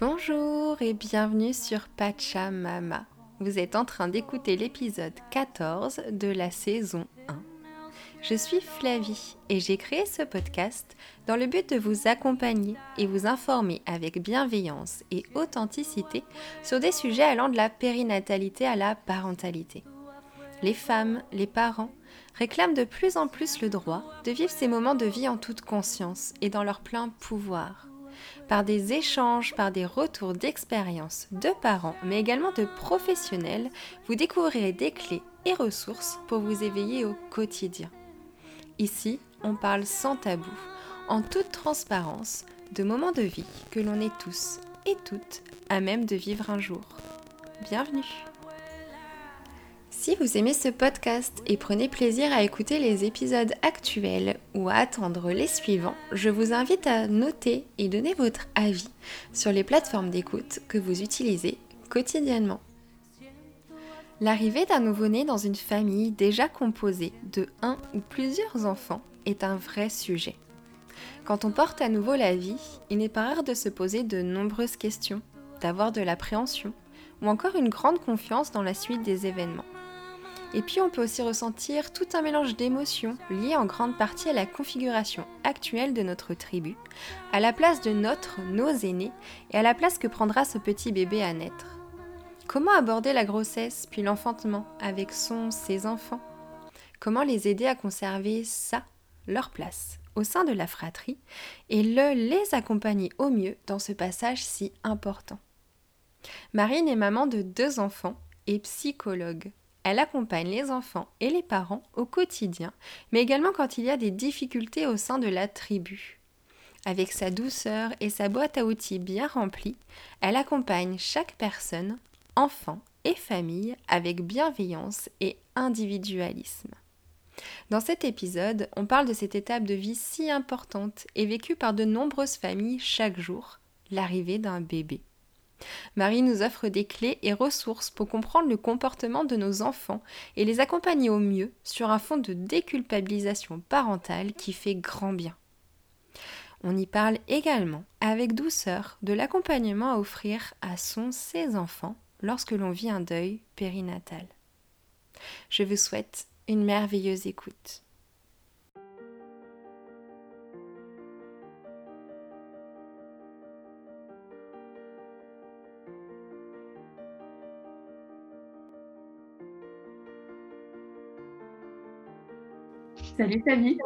Bonjour et bienvenue sur Pachamama. Vous êtes en train d'écouter l'épisode 14 de la saison 1. Je suis Flavie et j'ai créé ce podcast dans le but de vous accompagner et vous informer avec bienveillance et authenticité sur des sujets allant de la périnatalité à la parentalité. Les femmes, les parents réclament de plus en plus le droit de vivre ces moments de vie en toute conscience et dans leur plein pouvoir par des échanges, par des retours d'expérience de parents, mais également de professionnels, vous découvrirez des clés et ressources pour vous éveiller au quotidien. Ici, on parle sans tabou, en toute transparence, de moments de vie que l'on est tous et toutes à même de vivre un jour. Bienvenue si vous aimez ce podcast et prenez plaisir à écouter les épisodes actuels ou à attendre les suivants, je vous invite à noter et donner votre avis sur les plateformes d'écoute que vous utilisez quotidiennement. L'arrivée d'un nouveau-né dans une famille déjà composée de un ou plusieurs enfants est un vrai sujet. Quand on porte à nouveau la vie, il n'est pas rare de se poser de nombreuses questions, d'avoir de l'appréhension ou encore une grande confiance dans la suite des événements. Et puis on peut aussi ressentir tout un mélange d'émotions liées en grande partie à la configuration actuelle de notre tribu, à la place de notre, nos aînés, et à la place que prendra ce petit bébé à naître. Comment aborder la grossesse puis l'enfantement avec son, ses enfants? Comment les aider à conserver ça, leur place, au sein de la fratrie, et le les accompagner au mieux dans ce passage si important? Marine est maman de deux enfants et psychologue. Elle accompagne les enfants et les parents au quotidien, mais également quand il y a des difficultés au sein de la tribu. Avec sa douceur et sa boîte à outils bien remplie, elle accompagne chaque personne, enfant et famille, avec bienveillance et individualisme. Dans cet épisode, on parle de cette étape de vie si importante et vécue par de nombreuses familles chaque jour, l'arrivée d'un bébé. Marie nous offre des clés et ressources pour comprendre le comportement de nos enfants et les accompagner au mieux sur un fond de déculpabilisation parentale qui fait grand bien. On y parle également avec douceur de l'accompagnement à offrir à son ses enfants lorsque l'on vit un deuil périnatal. Je vous souhaite une merveilleuse écoute. Salut Savi.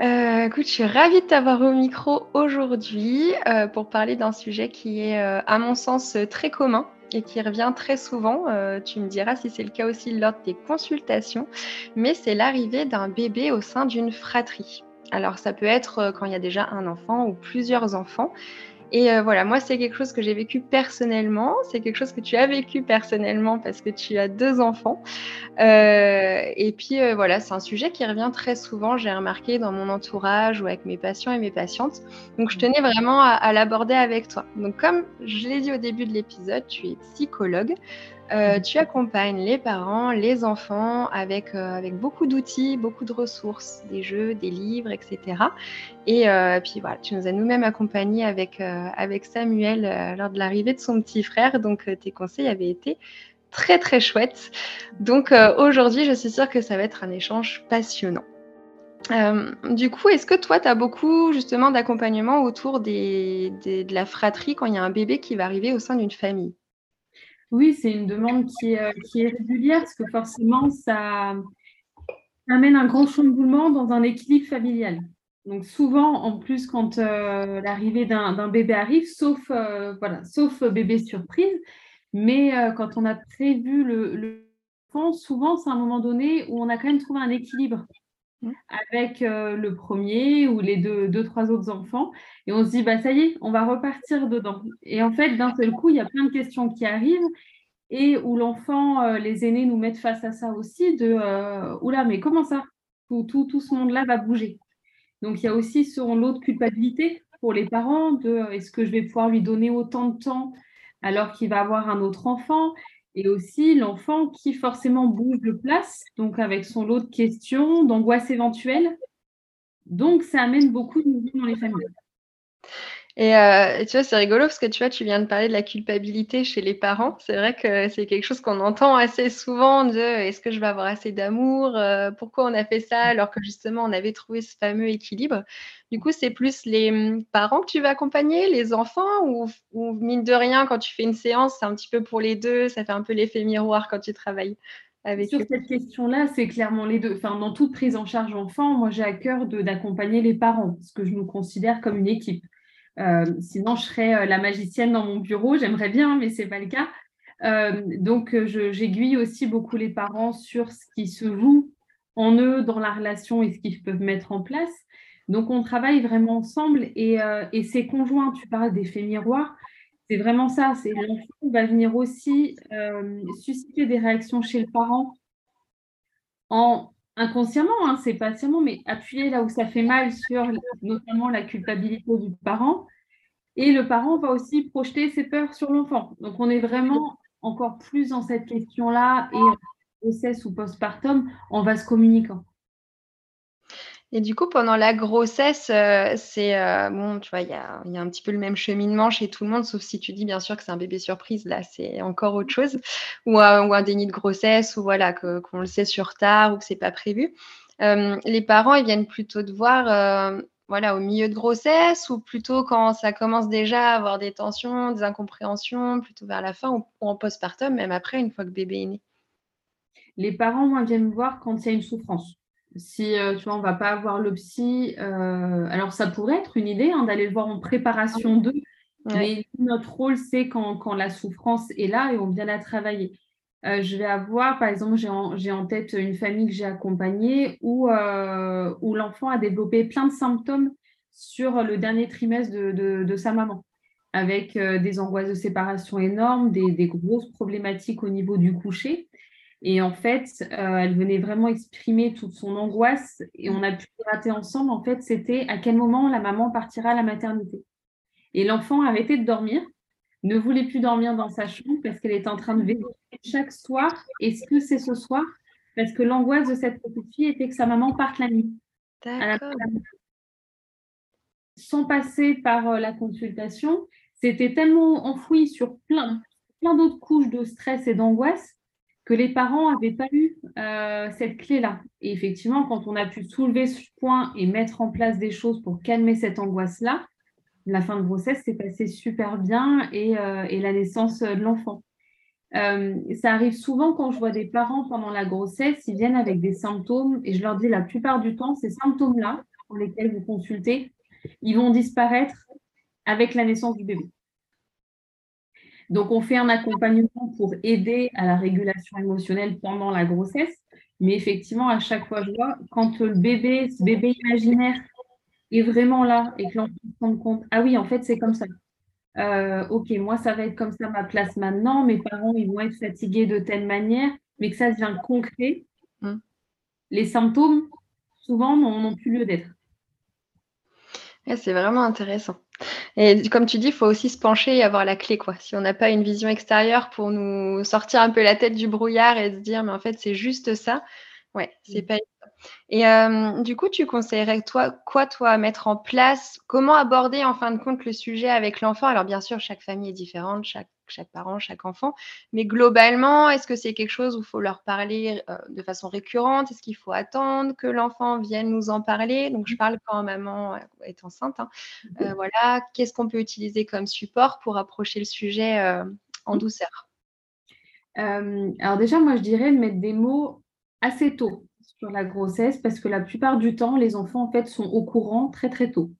Euh, écoute, je suis ravie de t'avoir au micro aujourd'hui euh, pour parler d'un sujet qui est, euh, à mon sens, très commun et qui revient très souvent. tu me diras si c'est le cas aussi lors de tes consultations, mais c'est l'arrivée d'un bébé au sein d'une fratrie. Alors ça peut être quand il y a déjà un enfant ou plusieurs enfants. Et euh, voilà, moi, c'est quelque chose que j'ai vécu personnellement. C'est quelque chose que tu as vécu personnellement parce que tu as deux enfants. Euh, et puis, euh, voilà, c'est un sujet qui revient très souvent, j'ai remarqué dans mon entourage ou avec mes patients et mes patientes. Donc, je tenais vraiment à l'aborder avec toi. Donc, comme je l'ai dit au début de l'épisode, tu es psychologue. Euh, tu accompagnes les parents, les enfants avec, euh, avec beaucoup d'outils, beaucoup de ressources, des jeux, des livres, etc. Et euh, puis voilà, tu nous as nous-mêmes accompagnés avec, avec Samuel lors de l'arrivée de son petit frère. Donc tes conseils avaient été très très chouettes. Donc aujourd'hui, je suis sûre que ça va être un échange passionnant. du coup, est-ce que toi, tu as beaucoup justement d'accompagnement autour de la fratrie quand il y a un bébé qui va arriver au sein d'une famille? Oui, c'est une demande qui est, euh, qui est régulière parce que forcément, ça, amène un grand chamboulement dans un équilibre familial. Donc souvent, en plus, quand euh, l'arrivée d'un bébé arrive, sauf, euh, bébé surprise, mais quand on a prévu le, le souvent, c'est un moment donné où on a quand même trouvé un équilibre Mmh. avec le premier ou les deux, trois autres enfants. Et on se dit, bah, ça y est, on va repartir dedans. Et en fait, d'un seul coup, il y a plein de questions qui arrivent et où l'enfant, les aînés nous mettent face à ça aussi de, oula, mais comment ça? Tout ce monde-là va bouger. Donc, il y a aussi sur l'autre culpabilité pour les parents de est-ce que je vais pouvoir lui donner autant de temps alors qu'il va avoir un autre enfant? Et aussi l'enfant qui forcément bouge de place, donc avec son lot de questions, d'angoisse éventuelle. Donc, ça amène beaucoup de mouvements dans les familles. Et euh, tu vois, c'est rigolo parce que tu vois, tu viens de parler de la culpabilité chez les parents. C'est vrai que c'est quelque chose qu'on entend assez souvent de est-ce que je vais avoir assez d'amour euh, Pourquoi on a fait ça alors que justement on avait trouvé ce fameux équilibre Du coup, c'est plus les hum, parents que tu vas accompagner, les enfants ou, ou mine de rien, quand tu fais une séance, c'est un petit peu pour les deux, ça fait un peu l'effet miroir quand tu travailles avec Sur cette question-là, c'est clairement les deux. Enfin, dans toute prise en charge enfant, moi j'ai à cœur d'accompagner les parents parce que je nous considère comme une équipe. Euh, sinon, je serais euh, la magicienne dans mon bureau. J'aimerais bien, mais ce n'est pas le cas. Euh, donc, j'aiguille aussi beaucoup les parents sur ce qui se joue en eux dans la relation et ce qu'ils peuvent mettre en place. Donc, on travaille vraiment ensemble et, et ces conjoints, tu parles d'effet miroir, c'est vraiment ça. C'est l'enfant va venir aussi susciter des réactions chez le parent en inconsciemment, hein, c'est pas seulement, mais appuyer là où ça fait mal sur notamment la culpabilité du parent. Et le parent va aussi projeter ses peurs sur l'enfant. Donc on est vraiment encore plus dans cette question-là et grossesse ou postpartum, on va se communiquant. Et du coup, pendant la grossesse, euh, c'est euh, bon, tu vois, il y a, un petit peu le même cheminement chez tout le monde, sauf si tu dis bien sûr que c'est un bébé surprise, là, c'est encore autre chose, ou, un déni de grossesse, ou voilà, qu'on le sait sur tard, ou que c'est pas prévu. Euh, les parents, ils viennent plutôt te voir, voilà, au milieu de grossesse, ou plutôt quand ça commence déjà à avoir des tensions, des incompréhensions, plutôt vers la fin, ou, en postpartum, même après, une fois que bébé est né. Les parents, moi, viennent me voir quand il y a une souffrance si euh, tu vois, on ne va pas avoir le psy, euh, alors ça pourrait être une idée hein, d'aller le voir en préparation d'eux, mais notre rôle, c'est quand, la souffrance est là et on vient la travailler. Euh, je vais avoir, par exemple, j'ai en, tête une famille que j'ai accompagnée où, où l'enfant a développé plein de symptômes sur le dernier trimestre de, sa maman, avec des angoisses de séparation énormes, des grosses problématiques au niveau du coucher. Et en fait, euh, elle venait vraiment exprimer toute son angoisse et on a pu rater ensemble. En fait, c'était à quel moment la maman partira à la maternité. Et l'enfant a arrêté de dormir, ne voulait plus dormir dans sa chambre parce qu'elle était en train de vérifier chaque soir est-ce que c'est ce soir? Parce que l'angoisse de cette petite fille était que sa maman parte la nuit. Sans passer par euh, la consultation, c'était tellement enfoui sur plein, plein d'autres couches de stress et d'angoisse les parents n'avaient pas eu euh, cette clé-là. Et effectivement, quand on a pu soulever ce point et mettre en place des choses pour calmer cette angoisse-là, la fin de grossesse s'est passée super bien et, euh, la naissance de l'enfant. Euh, ça arrive souvent quand je vois des parents pendant la grossesse, ils viennent avec des symptômes et je leur dis la plupart du temps, ces symptômes-là, pour lesquels vous consultez, ils vont disparaître avec la naissance du bébé. Donc, on fait un accompagnement pour aider à la régulation émotionnelle pendant la grossesse. Mais effectivement, à chaque fois, je vois, quand le bébé, ce bébé imaginaire est vraiment là et que l'enfant se rend compte, ah oui, en fait, c'est comme ça. Euh, ok, moi, ça va être comme ça ma place maintenant. Mes parents, ils vont être fatigués de telle manière, mais que ça devient concret. Mmh. Les symptômes, souvent, n'ont plus lieu d'être. c'est vraiment intéressant. Et comme tu dis, il faut aussi se pencher et avoir la clé, quoi. Si on n'a pas une vision extérieure pour nous sortir un peu la tête du brouillard et se dire, mais en fait, c'est juste ça, ouais, c'est mmh. pas et euh, du coup, tu conseillerais toi, quoi, toi, mettre en place? Comment aborder en fin de compte le sujet avec l'enfant? Alors, bien sûr, chaque famille est différente, chaque, chaque parent, chaque enfant, mais globalement, est-ce que c'est quelque chose où il faut leur parler euh, de façon récurrente? Est-ce qu'il faut attendre que l'enfant vienne nous en parler? Donc, je parle quand maman euh, est enceinte. Hein. voilà, qu'est-ce qu'on peut utiliser comme support pour approcher le sujet en douceur? Alors, déjà, moi, je dirais de mettre des mots assez tôt sur la grossesse parce que la plupart du temps, les enfants en fait sont au courant très très tôt.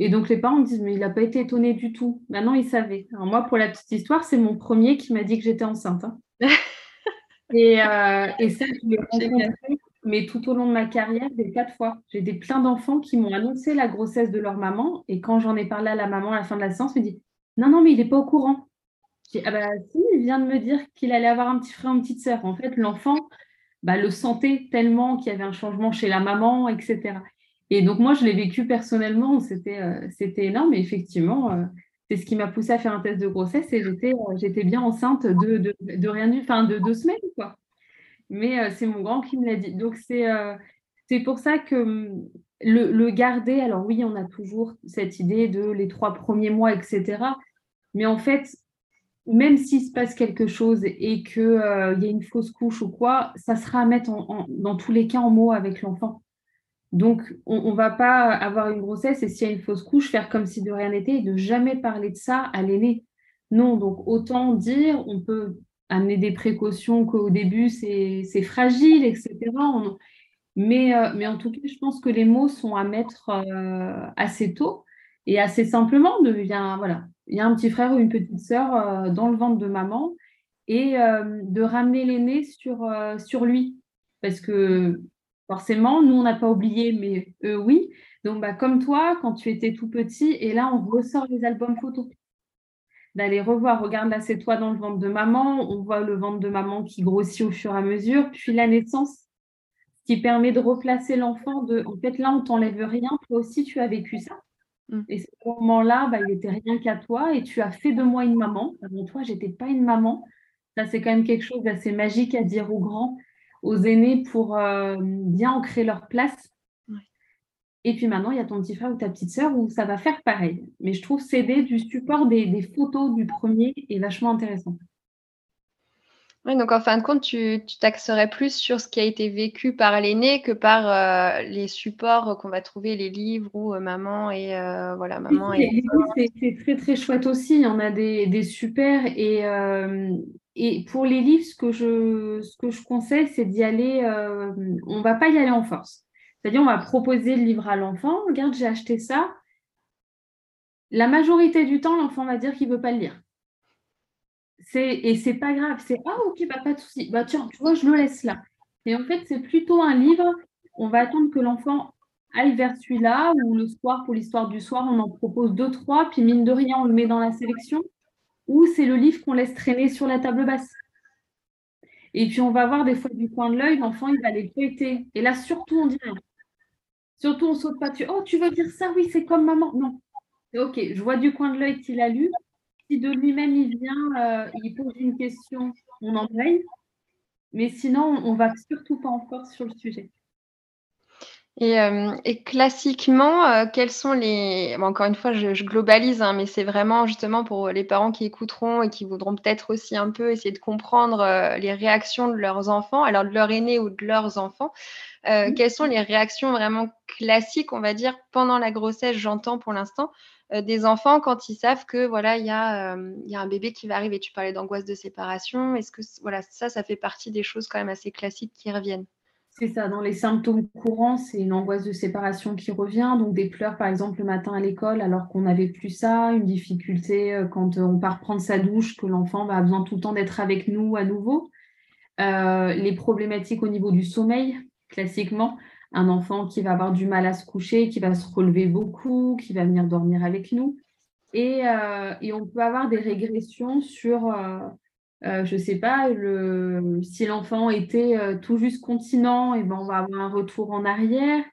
Et donc les parents me disent mais il n'a pas été étonné du tout. Maintenant il savait. Alors moi pour la petite histoire, c'est mon premier qui m'a dit que j'étais enceinte. Hein. et, euh, et, ça je l'ai rencontré, mais tout au long de ma carrière des quatre fois. J'ai des plein d'enfants qui m'ont annoncé la grossesse de leur maman et quand j'en ai parlé à la maman à la fin de la séance, me dit non non mais il n'est pas au courant. J'ai ah bah si, il vient de me dire qu'il allait avoir un petit frère, une petite sœur. En fait, l'enfant, bah, le sentait tellement qu'il y avait un changement chez la maman, etc. Et donc moi, je l'ai vécu personnellement, c'était euh, énorme. Et effectivement, euh, c'est ce qui m'a poussé à faire un test de grossesse et j'étais euh, bien enceinte de, de, rien enfin de deux semaines quoi. Mais c'est mon grand qui me l'a dit. Donc c'est pour ça que le, garder, alors oui, on a toujours cette idée de les trois premiers mois, etc. Mais en fait, même s'il se passe quelque chose et qu'il y a une fausse couche ou quoi, ça sera à mettre dans tous les cas en mots avec l'enfant. Donc, on ne va pas avoir une grossesse et s'il y a une fausse couche, faire comme si de rien n'était et de jamais parler de ça à l'aîné. Non, donc autant dire, on peut amener des précautions qu'au début, c'est fragile, etc. mais, euh, mais en tout cas, je pense que les mots sont à mettre euh, assez tôt et assez simplement. De, voilà, il y a un petit frère ou une petite sœur euh, dans le ventre de maman et de ramener l'aîné sur, sur lui. Parce que forcément, nous, on n'a pas oublié, mais eux, oui. Donc, bah, comme toi, quand tu étais tout petit, et là, on ressort les albums photos. D'aller revoir, regarde là, c'est toi dans le ventre de maman, on voit le ventre de maman qui grossit au fur et à mesure, puis la naissance, qui permet de replacer l'enfant. De... En fait, là, on t'enlève rien, toi aussi, tu as vécu ça. Mm. Et ce moment-là, bah, il n'était rien qu'à toi, et tu as fait de moi une maman. Avant toi, j'étais pas une maman. Ça, c'est quand même quelque chose d'assez magique à dire aux grands aux aînés pour euh, bien ancrer leur place. Et puis maintenant, il y a ton petit frère ou ta petite sœur où ça va faire pareil. Mais je trouve s'aider du support des, photos du premier est vachement intéressant. Oui, donc en fin de compte, tu t'axerais plus sur ce qui a été vécu par l'aîné que par euh, les supports qu'on va trouver, les livres ou euh, maman et voilà, maman. et... c'est très très chouette aussi. Il y en a des, des super et et pour les livres, ce que je, ce que je conseille, c'est d'y aller, euh, on ne va pas y aller en force. C'est-à-dire, on va proposer le livre à l'enfant, regarde, j'ai acheté ça. La majorité du temps, l'enfant va dire qu'il ne veut pas le lire. Et c'est pas grave, c'est Ah, ok, bah, pas de souci. Bah, tiens, tu vois, je le laisse là. Et en fait, c'est plutôt un livre, on va attendre que l'enfant aille vers celui-là, ou le soir, pour l'histoire du soir, on en propose deux, trois, puis mine de rien, on le met dans la sélection ou c'est le livre qu'on laisse traîner sur la table basse. Et puis on va voir des fois du coin de l'œil, l'enfant il va les feuilleter. Et là, surtout, on dit rien. Surtout, on saute pas dessus. Oh, tu veux dire ça? Oui, c'est comme maman. Non. Ok, je vois du coin de l'œil qu'il a lu. Si de lui-même il vient, euh, il pose une question, on embraye. Mais sinon, on va surtout pas en force sur le sujet. Euh, et, classiquement, euh, quels sont les... encore une fois, je, globalise, hein, mais c'est vraiment justement pour les parents qui écouteront et qui voudront peut-être aussi un peu essayer de comprendre euh, les réactions de leurs enfants, alors de leur aîné ou de leurs enfants. Mmh. Quelles sont les réactions vraiment classiques, on va dire, pendant la grossesse, j'entends pour l'instant, des enfants quand ils savent que voilà, il y, a, y a un bébé qui va arriver? Tu parlais d'angoisse de séparation. Est-ce que voilà, ça, ça fait partie des choses quand même assez classiques qui reviennent? C'est ça, dans les symptômes courants, c'est une angoisse de séparation qui revient, donc des pleurs par exemple le matin à l'école alors qu'on n'avait plus ça, une difficulté euh, quand euh, on part prendre sa douche, que l'enfant va besoin tout le temps d'être avec nous à nouveau. Euh, les problématiques au niveau du sommeil, classiquement, un enfant qui va avoir du mal à se coucher, qui va se relever beaucoup, qui va venir dormir avec nous. Et, on peut avoir des régressions sur je ne sais pas, le, si l'enfant était euh, tout juste continent, et eh ben on va avoir un retour en arrière.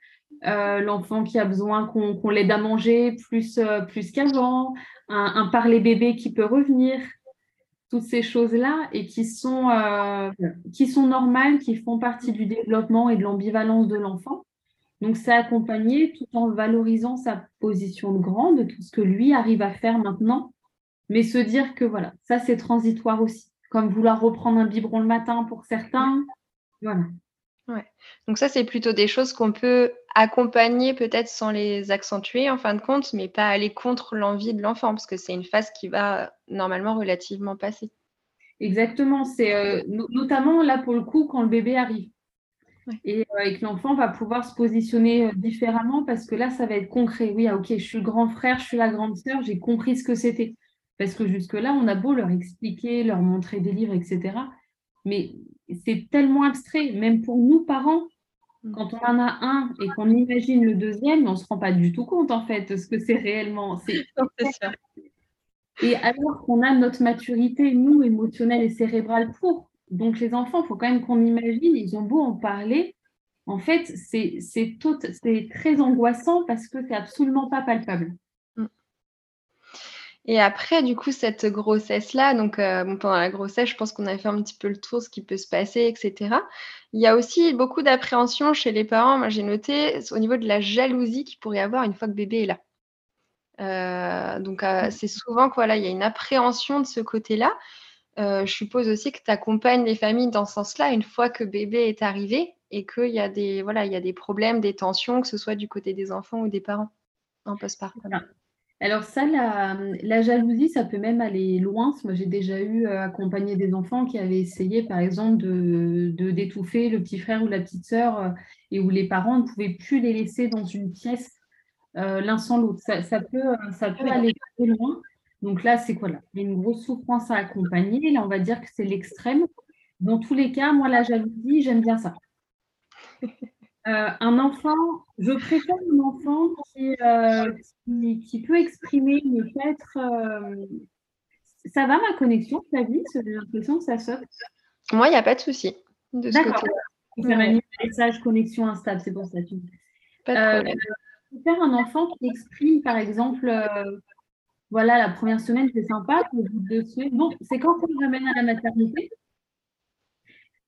Euh, l'enfant qui a besoin qu'on l'aide à manger plus, plus qu'avant, un, parler bébé qui peut revenir, toutes ces choses-là et qui sont, qui sont normales, qui font partie du développement et de l'ambivalence de l'enfant. Donc, c'est accompagné tout en valorisant sa position de grand, de tout ce que lui arrive à faire maintenant, mais se dire que voilà, ça c'est transitoire aussi comme vouloir reprendre un biberon le matin pour certains. Voilà. Ouais. Donc ça, c'est plutôt des choses qu'on peut accompagner peut-être sans les accentuer en fin de compte, mais pas aller contre l'envie de l'enfant, parce que c'est une phase qui va normalement relativement passer. Exactement. C'est euh, notamment là pour le coup quand le bébé arrive. Et, euh, que l'enfant va pouvoir se positionner euh, différemment parce que là, ça va être concret. Oui, ah, ok, je suis le grand frère, je suis la grande sœur, j'ai compris ce que c'était. Parce que jusque-là, on a beau leur expliquer, leur montrer des livres, etc. Mais c'est tellement abstrait, même pour nous, parents, mm. quand on en a un et qu'on imagine le deuxième, on ne se rend pas du tout compte, en fait, de ce que c'est réellement. Et alors qu'on a notre maturité, nous, émotionnelle et cérébrale pour. Donc, les enfants, il faut quand même qu'on imagine, ils ont beau en parler. En fait, c'est très angoissant parce que c'est absolument pas palpable. Et après, du coup, cette grossesse-là, donc euh, pendant la grossesse, je pense qu'on a fait un petit peu le tour, ce qui peut se passer, etc. Il y a aussi beaucoup d'appréhension chez les parents. Moi, j'ai noté au niveau de la jalousie qu'il pourrait y avoir une fois que bébé est là. Euh, donc, euh, mmh. c'est souvent qu'il il y a une appréhension de ce côté-là. je suppose aussi que tu accompagnes les familles dans ce sens-là une fois que bébé est arrivé et qu'il y a des voilà, il y a des problèmes, des tensions, que ce soit du côté des enfants ou des parents en post-partum. Alors ça, la, jalousie, ça peut même aller loin. Moi, j'ai déjà eu euh, accompagné des enfants qui avaient essayé, par exemple, de, d'étouffer le petit frère ou la petite sœur euh, et où les parents ne pouvaient plus les laisser dans une pièce euh, l'un sans l'autre. Ça, peut, ça peut aller très loin. Donc là, c'est quoi là? Il y a une grosse souffrance à accompagner. Là, on va dire que c'est l'extrême. Dans tous les cas, moi, la jalousie, j'aime bien ça. Euh, un enfant, je préfère un enfant euh, qui, peut exprimer, mais peut-être. Euh, ça va ma connexion, ta vie J'ai l'impression que ça saute. Moi, il n'y a pas de souci. D'accord. Mis un message connexion instable, c'est pour ça. Pas de problème. je préfère un enfant qui exprime, par exemple, voilà, la première semaine, c'est sympa, au bout de deux semaines. Bon, c'est quand on ramène à la maternité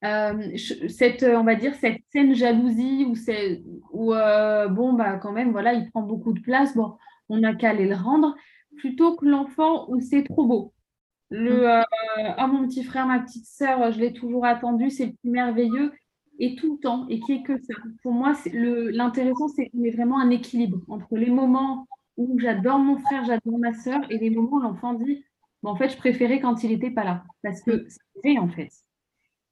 euh, cette, on va dire, cette scène jalousie où c'est, où, euh, bon, bah, quand même, voilà, il prend beaucoup de place, bon, on n'a qu'à aller le rendre, plutôt que l'enfant où c'est trop beau. Le, mm. euh, ah, mon petit frère, ma petite sœur, je l'ai toujours attendu, c'est le plus merveilleux, et tout le temps, et qui est que ça. Pour moi, l'intéressant, c'est qu'il y ait vraiment un équilibre entre les moments où j'adore mon frère, j'adore ma sœur, et les moments où l'enfant dit, bon, en fait, je préférais quand il n'était pas là, parce que mm. c'est vrai, en fait.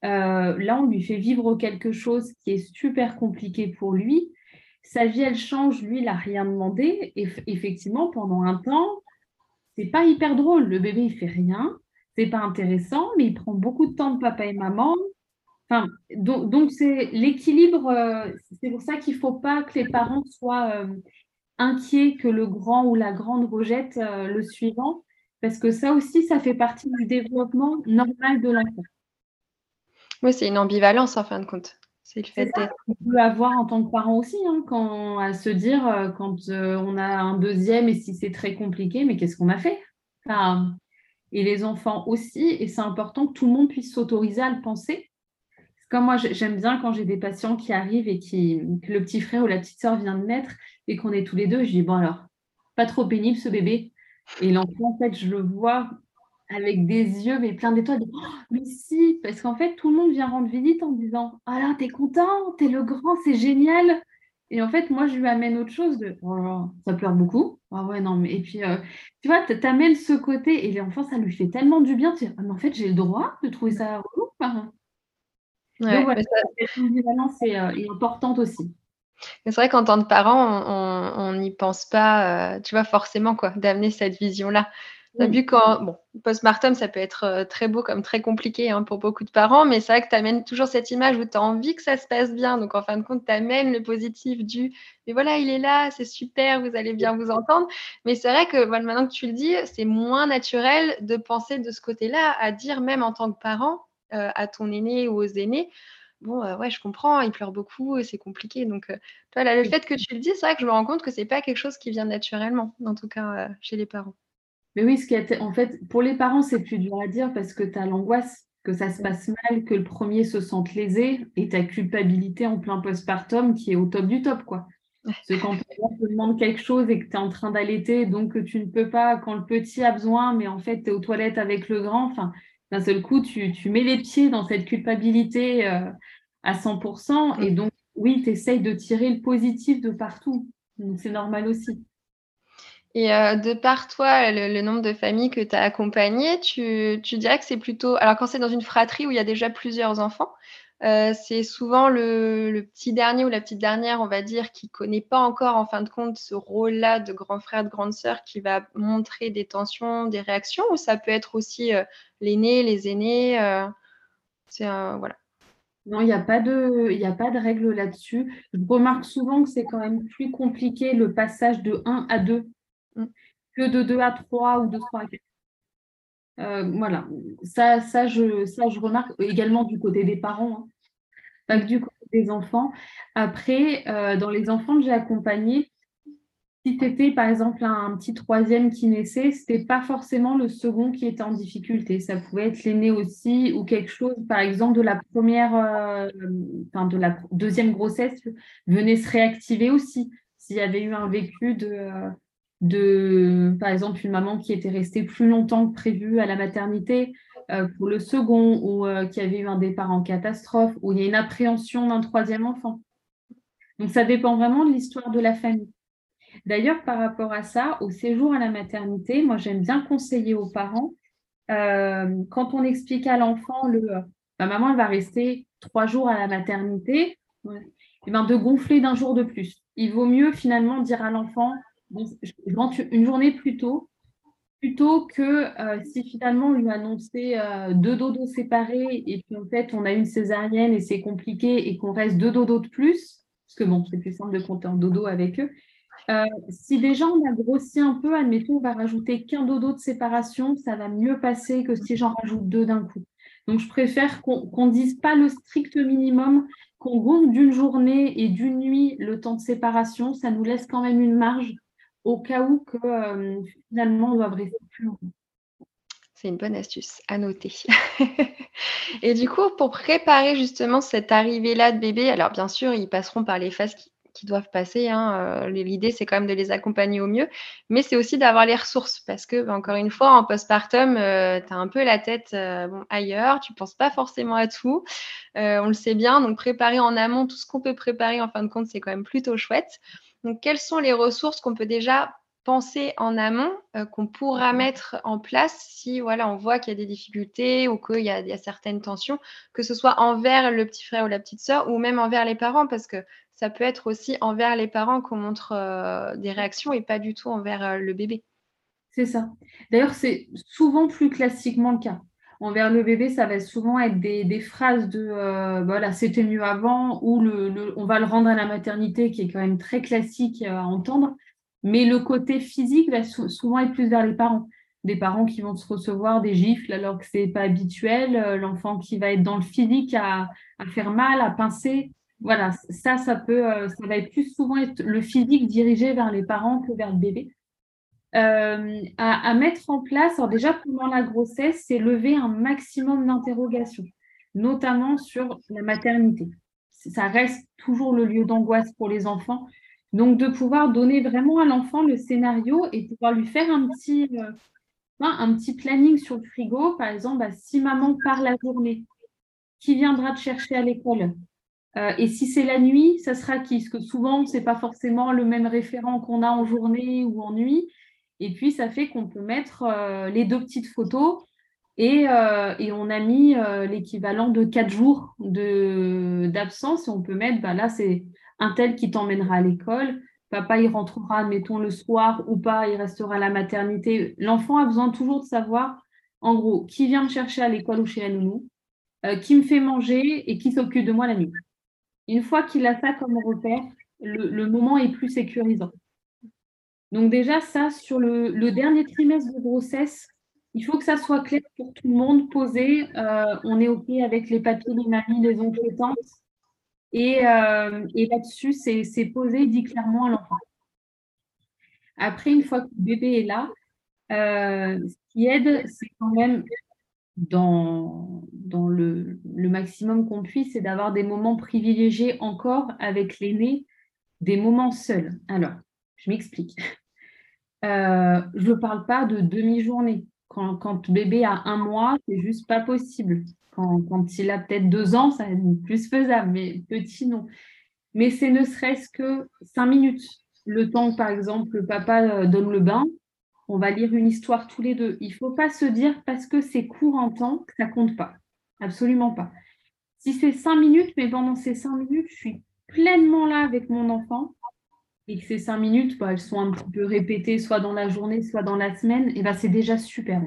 Euh, là, on lui fait vivre quelque chose qui est super compliqué pour lui. Sa vie, elle change. Lui, il n'a rien demandé. Et effectivement, pendant un temps, c'est pas hyper drôle. Le bébé, il fait rien. C'est pas intéressant, mais il prend beaucoup de temps de papa et maman. Enfin, donc, c'est l'équilibre. Euh, c'est pour ça qu'il ne faut pas que les parents soient euh, inquiets que le grand ou la grande rejette le suivant, parce que ça aussi, ça fait partie du développement normal de l'enfant. Oui, c'est une ambivalence en fin de compte. C'est le fait d'être. On peut avoir en tant que parent aussi, hein, quand, à se dire euh, quand euh, on a un deuxième et si c'est très compliqué, mais qu'est-ce qu'on a fait? Et les enfants aussi, et c'est important que tout le monde puisse s'autoriser à le penser. Comme moi, j'aime bien quand j'ai des patients qui arrivent et qui, que le petit frère ou la petite sœur vient de naître et qu'on est tous les deux, je dis, bon alors, pas trop pénible ce bébé. Et l'enfant, en fait, je le vois avec des yeux, mais plein d'étoiles. Oh, mais si, parce qu'en fait, tout le monde vient rendre visite en disant Ah là, t'es content, t'es le grand, c'est génial. Et en fait, moi, je lui amène autre chose de oh, ça pleure beaucoup. Ah ouais, non, mais et puis, euh, tu vois, t'amènes ce côté, et l'enfant, ça lui fait tellement du bien. Tu dis, ah, mais en fait, j'ai le droit de trouver ça relou. Ouais, Donc voilà, cette ambivalence est, euh, est, importante aussi. C'est vrai qu'en tant que parent, on n'y pense pas, euh, tu vois, forcément, quoi, d'amener cette vision-là. Tu as vu quand, bon, post-mortem, ça peut être euh, très beau comme très compliqué hein, pour beaucoup de parents, mais c'est vrai que tu amènes toujours cette image où tu as envie que ça se passe bien. Donc, en fin de compte, tu amènes le positif du mais voilà, il est là, c'est super, vous allez bien vous entendre. Mais c'est vrai que voilà, maintenant que tu le dis, c'est moins naturel de penser de ce côté-là, à dire même en tant que parent euh, à ton aîné ou aux aînés. Bon, euh, ouais, je comprends, il pleure beaucoup, c'est compliqué. Donc, toi, là, le fait que tu le dis, c'est vrai que je me rends compte que c'est pas quelque chose qui vient naturellement, en tout cas chez les parents. Mais oui, ce qui est, en fait, pour les parents, c'est plus dur à dire parce que tu as l'angoisse que ça se passe mal, que le premier se sente lésé et ta culpabilité en plein postpartum qui est au top du top, quoi. Parce que quand on te demande quelque chose et que tu es en train d'allaiter, donc que tu ne peux pas, quand le petit a besoin, mais en fait, tu es aux toilettes avec le grand, enfin, d'un seul coup, tu, mets les pieds dans cette culpabilité euh, à 100%. Et donc, oui, tu essayes de tirer le positif de partout. Donc, c'est normal aussi. Et euh, de par toi, le, nombre de familles que tu as accompagnées, tu, dirais que c'est plutôt. Alors, quand c'est dans une fratrie où il y a déjà plusieurs enfants, euh, c'est souvent le, petit dernier ou la petite dernière, on va dire, qui ne connaît pas encore, en fin de compte, ce rôle-là de grand frère, de grande sœur, qui va montrer des tensions, des réactions, ou ça peut être aussi euh, l'aîné, les aînés. c'est voilà. Non, il n'y a, pas de, a pas de règle là-dessus. Je remarque souvent que c'est quand même plus compliqué le passage de 1 à 2 que de 2 à 3 ou de 3 à 4. Euh, voilà, ça, ça, je, remarque également du côté des parents, hein. pas que du côté des enfants. Après, euh, dans les enfants que j'ai accompagnés, si c'était par exemple un, petit troisième qui naissait, ce n'était pas forcément le second qui était en difficulté. Ça pouvait être l'aîné aussi ou quelque chose, par exemple, de la première, euh, enfin de la deuxième grossesse venait se réactiver aussi. S'il y avait eu un vécu de, de, par exemple, une maman qui était restée plus longtemps que prévu à la maternité euh, pour le second ou euh, qui avait eu un départ en catastrophe ou il y a une appréhension d'un troisième enfant. Donc ça dépend vraiment de l'histoire de la famille. D'ailleurs, par rapport à ça, au séjour à la maternité, moi j'aime bien conseiller aux parents, euh, quand on explique à l'enfant le ma maman elle va rester trois jours à la maternité, et eh ben, de gonfler d'un jour de plus. Il vaut mieux finalement dire à l'enfant une journée plus tôt, plutôt que euh, si finalement on lui annonçait euh, deux dodos séparés et puis en fait on a une césarienne et c'est compliqué et qu'on reste deux dodos de plus, parce que bon, c'est plus simple de compter en dodo avec eux. Euh, si déjà on a grossi un peu, admettons, on va rajouter qu'un dodo de séparation, ça va mieux passer que si j'en rajoute deux d'un coup. Donc je préfère qu'on ne dise pas le strict minimum, qu'on gonfle d'une journée et d'une nuit le temps de séparation, ça nous laisse quand même une marge au cas où que euh, finalement on doit rester plus longtemps. C'est une bonne astuce à noter. et du coup, pour préparer justement cette arrivée-là de bébé, alors bien sûr, ils passeront par les phases qui, doivent passer. Hein, euh, l'idée, c'est quand même de les accompagner au mieux, mais c'est aussi d'avoir les ressources parce que, bah, encore une fois, en postpartum, euh, tu as un peu la tête ailleurs, tu ne penses pas forcément à tout. on le sait bien, donc préparer en amont tout ce qu'on peut préparer, en fin de compte, c'est quand même plutôt chouette. Donc, quelles sont les ressources qu'on peut déjà penser en amont, euh, qu'on pourra mettre en place si voilà, on voit qu'il y a des difficultés ou qu'il y, a certaines tensions, que ce soit envers le petit frère ou la petite sœur ou même envers les parents, parce que ça peut être aussi envers les parents qu'on montre euh, des réactions et pas du tout envers euh, le bébé. C'est ça. D'ailleurs, c'est souvent plus classiquement le cas envers le bébé, ça va souvent être des, phrases de euh, voilà, c'était mieux avant ou le, on va le rendre à la maternité, qui est quand même très classique à entendre. Mais le côté physique va souvent être plus vers les parents. Des parents qui vont se recevoir des gifles alors que ce n'est pas habituel, euh, l'enfant qui va être dans le physique à, faire mal, à pincer. Voilà, ça, ça peut, euh, ça va être plus souvent être le physique dirigé vers les parents que vers le bébé. Euh, à, mettre en place, alors déjà pendant la grossesse, c'est lever un maximum d'interrogations, notamment sur la maternité. Ça reste toujours le lieu d'angoisse pour les enfants. Donc de pouvoir donner vraiment à l'enfant le scénario et pouvoir lui faire un petit, euh, un petit planning sur le frigo. Par exemple, bah, si maman part la journée, qui viendra te chercher à l'école? Euh, et si c'est la nuit, ça sera qui? Parce que souvent, ce n'est pas forcément le même référent qu'on a en journée ou en nuit. Et puis, ça fait qu'on peut mettre euh, les deux petites photos et, euh, on a mis euh, l'équivalent de quatre jours d'absence. Et on peut mettre, bah, là, c'est un tel qui t'emmènera à l'école. Papa, il rentrera, mettons, le soir ou pas, il restera à la maternité. L'enfant a besoin toujours de savoir, en gros, qui vient me chercher à l'école ou chez la qui me fait manger et qui s'occupe de moi la nuit. Une fois qu'il a ça comme repère, le moment est plus sécurisant. Donc déjà, ça, sur le, dernier trimestre de grossesse, il faut que ça soit clair pour tout le monde, posé. Euh, on est OK avec les papiers, les mamies, les oncles et tantes. Et, euh, là-dessus, c'est posé, dit clairement à l'enfant. Après, une fois que le bébé est là, euh, ce qui aide, c'est quand même, dans, le maximum qu'on puisse, c'est d'avoir des moments privilégiés encore avec l'aîné, des moments seuls. Alors, je m'explique. Euh, je ne parle pas de demi-journée. Quand, quand, bébé a un mois, c'est juste pas possible. Quand, il a peut-être deux ans, ça est plus faisable, mais petit, non. Mais c'est ne serait-ce que cinq minutes. Le temps, par exemple, le papa euh, donne le bain, on va lire une histoire tous les deux. Il ne faut pas se dire parce que c'est court en temps que ça compte pas. Absolument pas. Si c'est cinq minutes, mais pendant ces cinq minutes, je suis pleinement là avec mon enfant, et que ces cinq minutes, bah, elles sont un petit peu répétées, soit dans la journée, soit dans la semaine, et bah, c'est déjà super.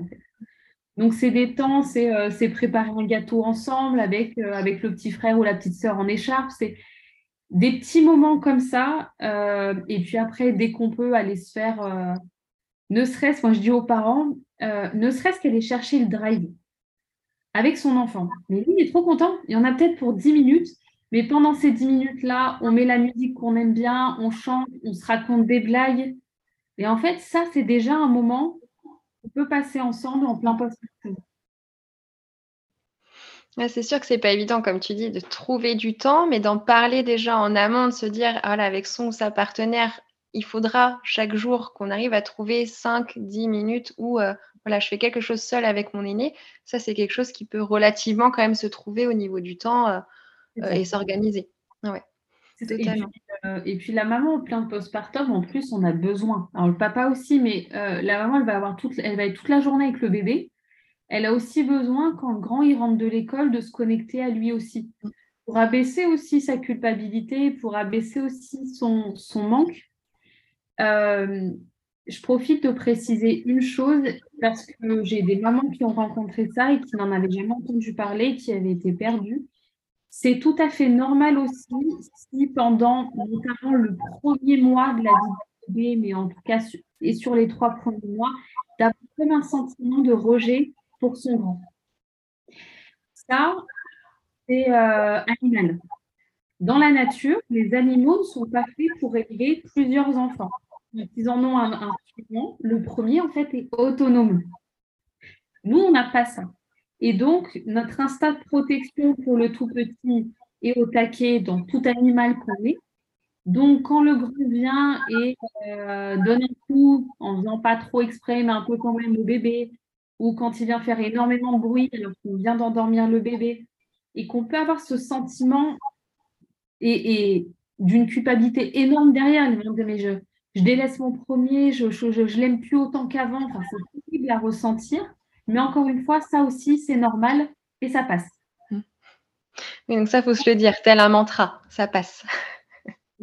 Donc c'est des temps, c'est euh, préparer un gâteau ensemble avec, euh, avec le petit frère ou la petite sœur en écharpe, c'est des petits moments comme ça, euh, et puis après, dès qu'on peut aller se faire, ne serait-ce, moi je dis aux parents, ne serait-ce qu'aller chercher le drive avec son enfant. Mais lui, il est trop content, il y en a peut-être pour 10 minutes, mais pendant ces dix minutes-là, on met la musique qu'on aime bien, on chante, on se raconte des blagues. Et en fait, ça, c'est déjà un moment qu'on peut passer ensemble en plein postpartum. c'est sûr que c'est pas évident, comme tu dis, de trouver du temps, mais d'en parler déjà en amont, de se dire, voilà, avec son ou sa partenaire, il faudra chaque jour qu'on arrive à trouver 5-10 minutes où euh, voilà, je fais quelque chose seul avec mon aîné. Ça, c'est quelque chose qui peut relativement quand même se trouver au niveau du temps euh, et s'organiser. Ouais. Euh, et puis, la maman en plein postpartum, en plus, on a besoin. Alors le papa aussi, mais euh, la maman, elle va avoir toute, elle va être toute la journée avec le bébé. Elle a aussi besoin, quand le grand il rentre de l'école, de se connecter à lui aussi. Pour abaisser aussi sa culpabilité, pour abaisser aussi son, son manque. Euh, je profite de préciser une chose parce que j'ai des mamans qui ont rencontré ça et qui n'en avaient jamais entendu parler, qui avaient été perdues. C'est tout à fait normal aussi si pendant notamment le premier mois de la vie du bébé, mais en tout cas et sur les trois premiers mois, d'avoir comme un sentiment de rejet pour son grand. Ça, c'est euh, animal. Dans la nature, les animaux ne sont pas faits pour élever plusieurs enfants. Ils en ont un, un Le premier, en fait, est autonome. Nous, on n'a pas ça. Et donc, notre instinct de protection pour le tout petit est au taquet dans tout animal qu'on est. Donc, quand le grand vient et euh, donne un coup en faisant pas trop exprès, mais un peu quand même au bébé, ou quand il vient faire énormément de bruit alors qu'on vient d'endormir le bébé, et qu'on peut avoir ce sentiment et, d'une culpabilité énorme derrière, mais je, je délaisse mon premier, je ne l'aime plus autant qu'avant, enfin, c'est possible à ressentir. Mais encore une fois, ça aussi, c'est normal et ça passe. Oui, donc ça, il faut se le dire, tel un mantra, ça passe.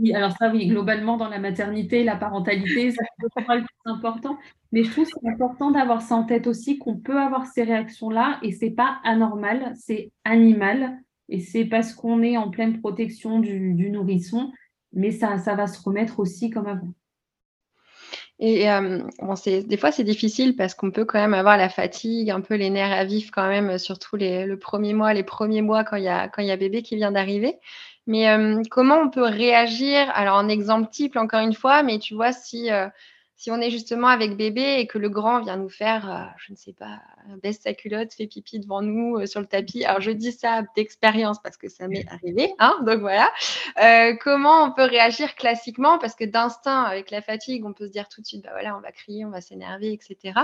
Oui, alors ça, oui, globalement, dans la maternité, la parentalité, c'est le plus important. Mais je trouve que c'est important d'avoir ça en tête aussi, qu'on peut avoir ces réactions-là et c'est pas anormal, c'est animal. Et c'est parce qu'on est en pleine protection du, du nourrisson, mais ça, ça va se remettre aussi comme avant. Et euh, bon, des fois, c'est difficile parce qu'on peut quand même avoir la fatigue, un peu les nerfs à vif quand même, surtout les, le premier mois, les premiers mois quand il y a, quand y a bébé qui vient d'arriver. Mais euh, comment on peut réagir? Alors, en exemple type, encore une fois, mais tu vois, si euh, si on est justement avec bébé et que le grand vient nous faire, euh, je ne sais pas, baisse sa culotte, fait pipi devant nous euh, sur le tapis. Alors je dis ça d'expérience parce que ça m'est arrivé, hein, donc voilà. Euh, comment on peut réagir classiquement? Parce que d'instinct, avec la fatigue, on peut se dire tout de suite, bah voilà, on va crier, on va s'énerver, etc.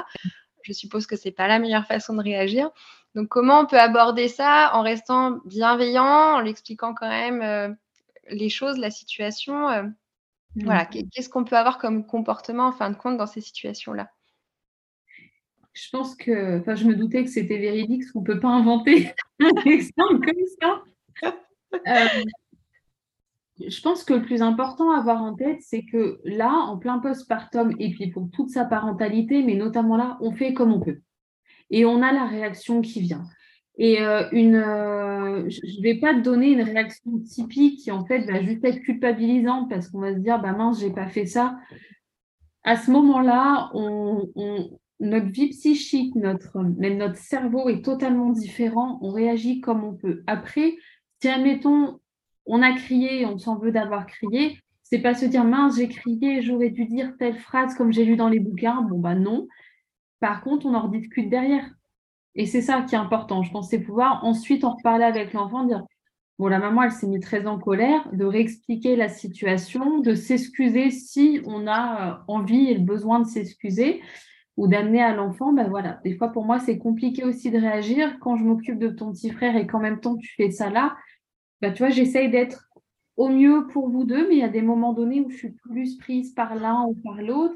Je suppose que c'est pas la meilleure façon de réagir. Donc comment on peut aborder ça en restant bienveillant, en lui expliquant quand même les choses, la situation voilà, mmh. qu'est-ce qu'on peut avoir comme comportement en fin de compte dans ces situations-là? Je pense que, enfin, je me doutais que c'était véridique, parce qu'on ne peut pas inventer un exemple comme ça. Euh, je pense que le plus important à avoir en tête, c'est que là, en plein postpartum, et puis pour toute sa parentalité, mais notamment là, on fait comme on peut. Et on a la réaction qui vient. Et euh, une, euh, je ne vais pas te donner une réaction typique qui en fait va juste être culpabilisante parce qu'on va se dire bah mince j'ai pas fait ça. À ce moment-là, on, notre vie psychique, notre même notre cerveau est totalement différent. On réagit comme on peut. Après, si admettons on a crié, on s'en veut d'avoir crié, c'est pas se dire mince j'ai crié, j'aurais dû dire telle phrase comme j'ai lu dans les bouquins. Bon bah non. Par contre, on en rediscute derrière. Et c'est ça qui est important. Je pense c'est pouvoir ensuite en reparler avec l'enfant, dire bon, la maman, elle s'est mise très en colère, de réexpliquer la situation, de s'excuser si on a euh, envie et le besoin de s'excuser, ou d'amener à l'enfant, ben voilà. Des fois, pour moi, c'est compliqué aussi de réagir quand je m'occupe de ton petit frère et qu'en même temps, tu fais ça là. Ben, tu vois, j'essaye d'être au mieux pour vous deux, mais il y a des moments donnés où je suis plus prise par l'un ou par l'autre.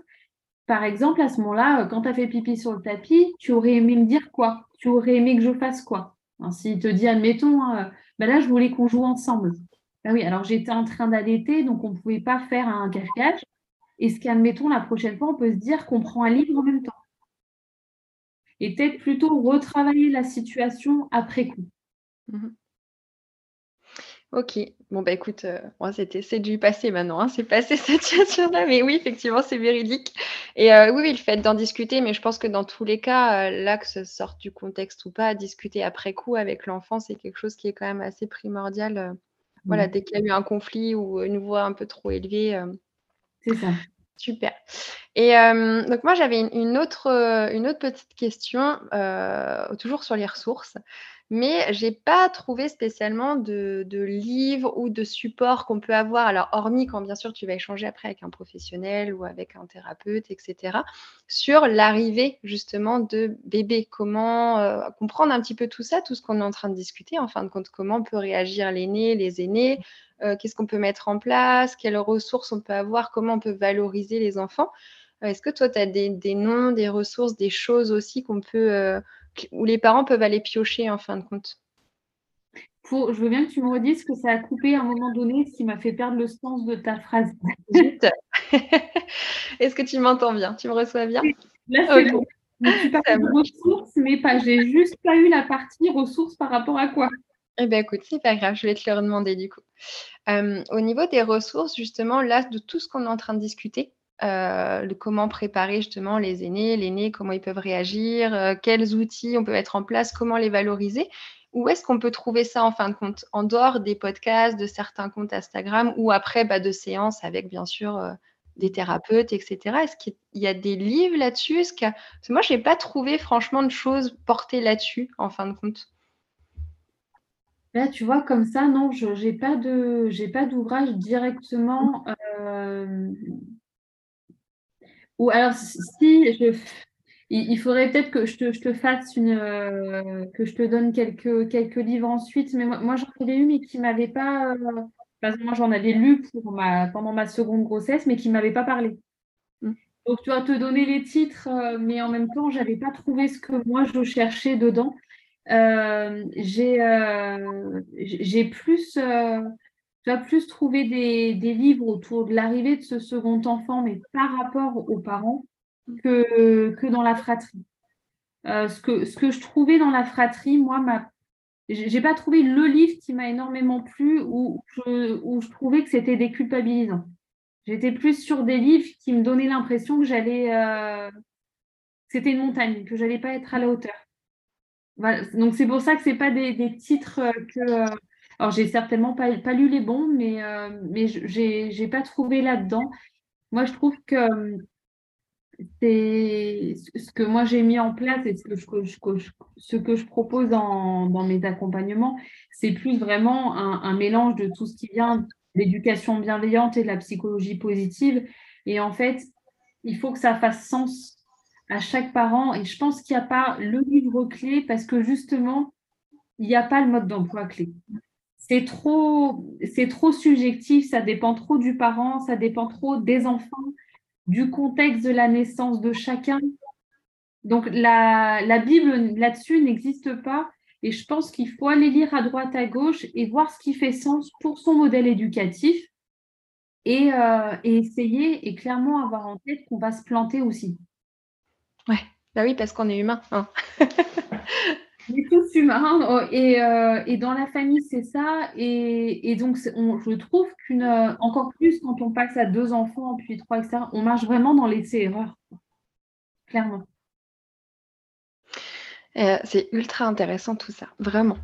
Par exemple, à ce moment-là, quand tu as fait pipi sur le tapis, tu aurais aimé me dire quoi? Tu aurais aimé que je fasse quoi? Hein, S'il te dit, admettons, hein, ben là, je voulais qu'on joue ensemble. Ben oui, alors j'étais en train d'allaiter, donc on ne pouvait pas faire un cache Et ce qu'admettons, la prochaine fois, on peut se dire qu'on prend un livre en même temps? Et peut-être plutôt retravailler la situation après coup. Mmh Ok, bon bah écoute, euh, moi c'était c'est du passé maintenant, hein, c'est passé cette situation-là, mais oui, effectivement, c'est véridique. Et euh, oui, oui, le fait d'en discuter, mais je pense que dans tous les cas, euh, là, que ce sorte du contexte ou pas, discuter après coup avec l'enfant, c'est quelque chose qui est quand même assez primordial. Voilà, dès qu'il y a eu un conflit ou une voix un peu trop élevée, C'est ça. Super. Et donc moi j'avais une une autre, une autre petite question, toujours sur les ressources, mais j'ai pas trouvé spécialement de livres ou de supports qu'on peut avoir. Alors hormis quand bien sûr tu vas échanger après avec un professionnel ou avec un thérapeute et cetera, sur l'arrivée justement de bébé. Comment, heu, comprendre un petit peu tout ça, tout ce qu'on est en train de discuter en fin de compte. Comment peut réagir l'aîné, les aînés, heu, qu'est-ce qu'on peut mettre en place, quelles ressources on peut avoir, comment on peut valoriser les enfants. Heu, est-ce que toi tu as des noms, des ressources, des choses aussi qu'on peut, où les parents peuvent aller piocher en fin de compte? Pour je veux bien que tu me redises, que ça a coupé à un moment donné, ce qui m'a fait perdre le sens de ta phrase. Est-ce que tu m'entends bien? Tu me reçois bien? Là c'est bon. Donc tu de ressources, mais pas j'ai juste pas eu la partie ressources par rapport à quoi? Eh bah, écoute, c'est pas grave, je vais te le redemander du coup. Hem, au niveau des ressources justement, là, de tout ce qu'on est en train de discuter, de comment préparer justement les aînés, l'aîné, comment ils peuvent réagir, heu, quels outils on peut mettre en place, comment les valoriser. Où est-ce qu'on peut trouver ça en fin de compte? En dehors des podcasts, de certains comptes Instagram ou après, bah, de séances avec bien sûr, heu, des thérapeutes et cetera? Est-ce qu'il y a des livres là-dessus? Parce que moi j'ai pas trouvé franchement de choses portées là-dessus, en fin de compte. Là, tu vois, comme ça, non, je j'ai pas d'ouvrage directement, ou alors si je il faudrait peut-être que je te je te fasse une, heu, que je te donne quelques quelques livres ensuite, mais moi moi j'en avais eu, mais qui m'avaient pas, heu, enfin moi j'en avais lu pour ma pendant ma 2de grossesse, mais qui m'avaient pas parlé. Mmh. Donc tu vois, te donner les titres, heu, mais en même temps, j'avais pas trouvé ce que moi je cherchais dedans. J'ai, plus, plus trouvé des livres autour de l'arrivée de ce 2nd enfant, mais par rapport aux parents que dans la fratrie. Heu, ce que ce que je trouvais dans la fratrie, moi, j'ai pas trouvé le livre qui m'a énormément plu où je où je trouvais que c'était déculpabilisant. J'étais plus sur des livres qui me donnaient l'impression que j'allais, heu, c'était une montagne, que j'allais pas être à la hauteur. Donc c'est pour ça que c'est pas des des titres, heu, que, alors j'ai certainement pas lu les bons, mais, heu, mais j j'ai j'ai pas trouvé là-dedans. Moi, je trouve que, hem, c'est ce que moi j'ai mis en place et ce que je je je ce que je propose dans dans mes accompagnements, c'est plus vraiment un un mélange de tout ce qui vient d'éducation bienveillante et de la psychologie positive et en fait, il faut que ça fasse sens à chaque parent et je pense qu'il y a pas le livre clé parce que justement, il y a pas le mode d'emploi clé. C'est trop c'est trop subjectif, ça dépend trop du parent, ça dépend trop des enfants, du contexte de la naissance de chacun. Donc la Bible là-dessus n'existe pas et je pense qu'il faut aller lire à droite, à gauche et voir ce qui fait sens pour son modèle éducatif et et essayer et clairement avoir en tête qu'on va se planter aussi. Ouais, bah, oui, parce qu'on est humain, hein. On est tous humains, et heu et dans la famille, c'est ça et et donc on je trouve qu'une, heu, encore plus quand on passe à 2 enfants, puis 3 et cetera, on marche vraiment dans l'essai-erreur. Clairement. Heu, c'est ultra intéressant tout ça, vraiment.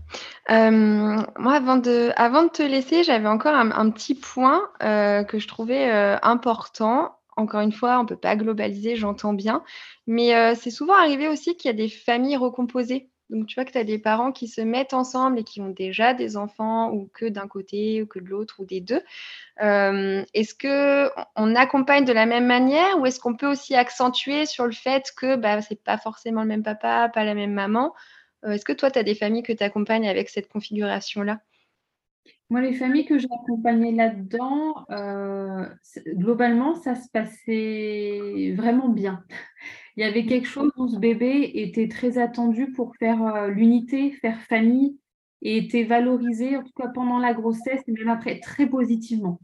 Hem, moi avant de avant de te laisser, j'avais encore un petit point, que je trouvais, important. Encore une fois, on peut pas globaliser, j'entends bien, mais c'est souvent arrivé aussi qu'il y a des familles recomposées. Donc tu vois que tu as des parents qui se mettent ensemble et qui ont déjà des enfants ou que d'un côté ou que de l'autre ou des 2. Hem, est-ce qu'on on accompagne de la même manière ou est-ce qu'on peut aussi accentuer sur le fait que, bah, c'est pas forcément le même papa, pas la même maman? Heu, est-ce que toi, tu as des familles que tu accompagnes avec cette configuration-là? Moi, les familles que j'ai accompagnées là-dedans, heu, c globalement, ça se passait vraiment bien. Il y avait quelque chose où ce bébé était très attendu pour faire, heu, l'unité, faire famille et était valorisé, en tout cas pendant la grossesse et même après, très positivement.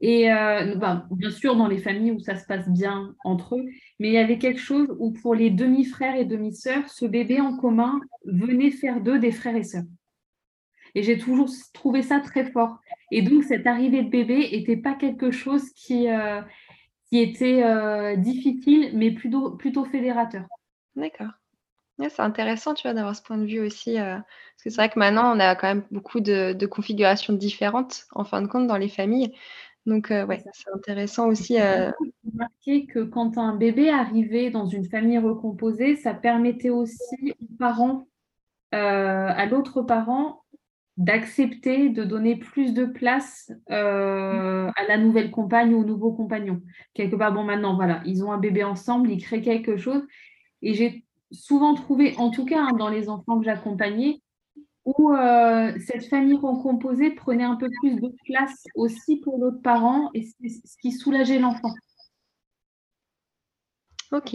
Et heu, ben, bien sûr, dans les familles où ça se passe bien entre eux, mais il y avait quelque chose où pour les demi-frères et demi-sœurs, ce bébé en commun venait faire d'eux des frères et sœurs. Et j'ai toujours trouvé ça très fort et donc cette arrivée de bébé était pas quelque chose qui, heu, qui était, heu, difficile, mais plutôt plutôt fédérateur. D'accord. Ouais, c'est intéressant, tu vois, d'avoir ce point de vue aussi, heu, parce que c'est vrai que maintenant, on a quand même beaucoup de de configurations différentes, en fin de compte, dans les familles. Donc, ouais, c'est intéressant aussi. J'ai remarqué que quand un bébé arrivait dans une famille recomposée, ça permettait aussi aux parents, à l'autre parent, d'accepter de donner plus de place euh, à la nouvelle compagne ou au nouveau compagnon. Quelque part, bon, maintenant, voilà, ils ont un bébé ensemble, ils créent quelque chose. Et j'ai souvent trouvé, en tout cas hein, dans les enfants que j'accompagnais, où euh, cette famille recomposée prenait un peu plus de place aussi pour l'autre parent et ce qui soulageait l'enfant. Ok.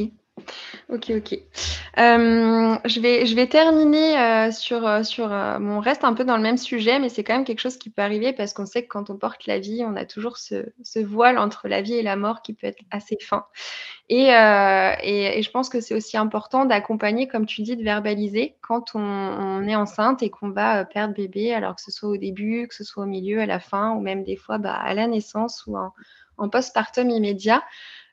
Ok, ok. Euh, je, vais, je vais terminer euh, sur, euh, sur mon reste un peu dans le même sujet, mais c'est quand même quelque chose qui peut arriver parce qu'on sait que quand on porte la vie, on a toujours ce, voile entre la vie et la mort qui peut être assez fin. Et, et, je pense que c'est aussi important d'accompagner, comme tu dis, de verbaliser quand on, est enceinte et qu'on va perdre bébé, alors que ce soit au début, que ce soit au milieu, à la fin, ou même des fois bah, à la naissance ou en, en postpartum immédiat.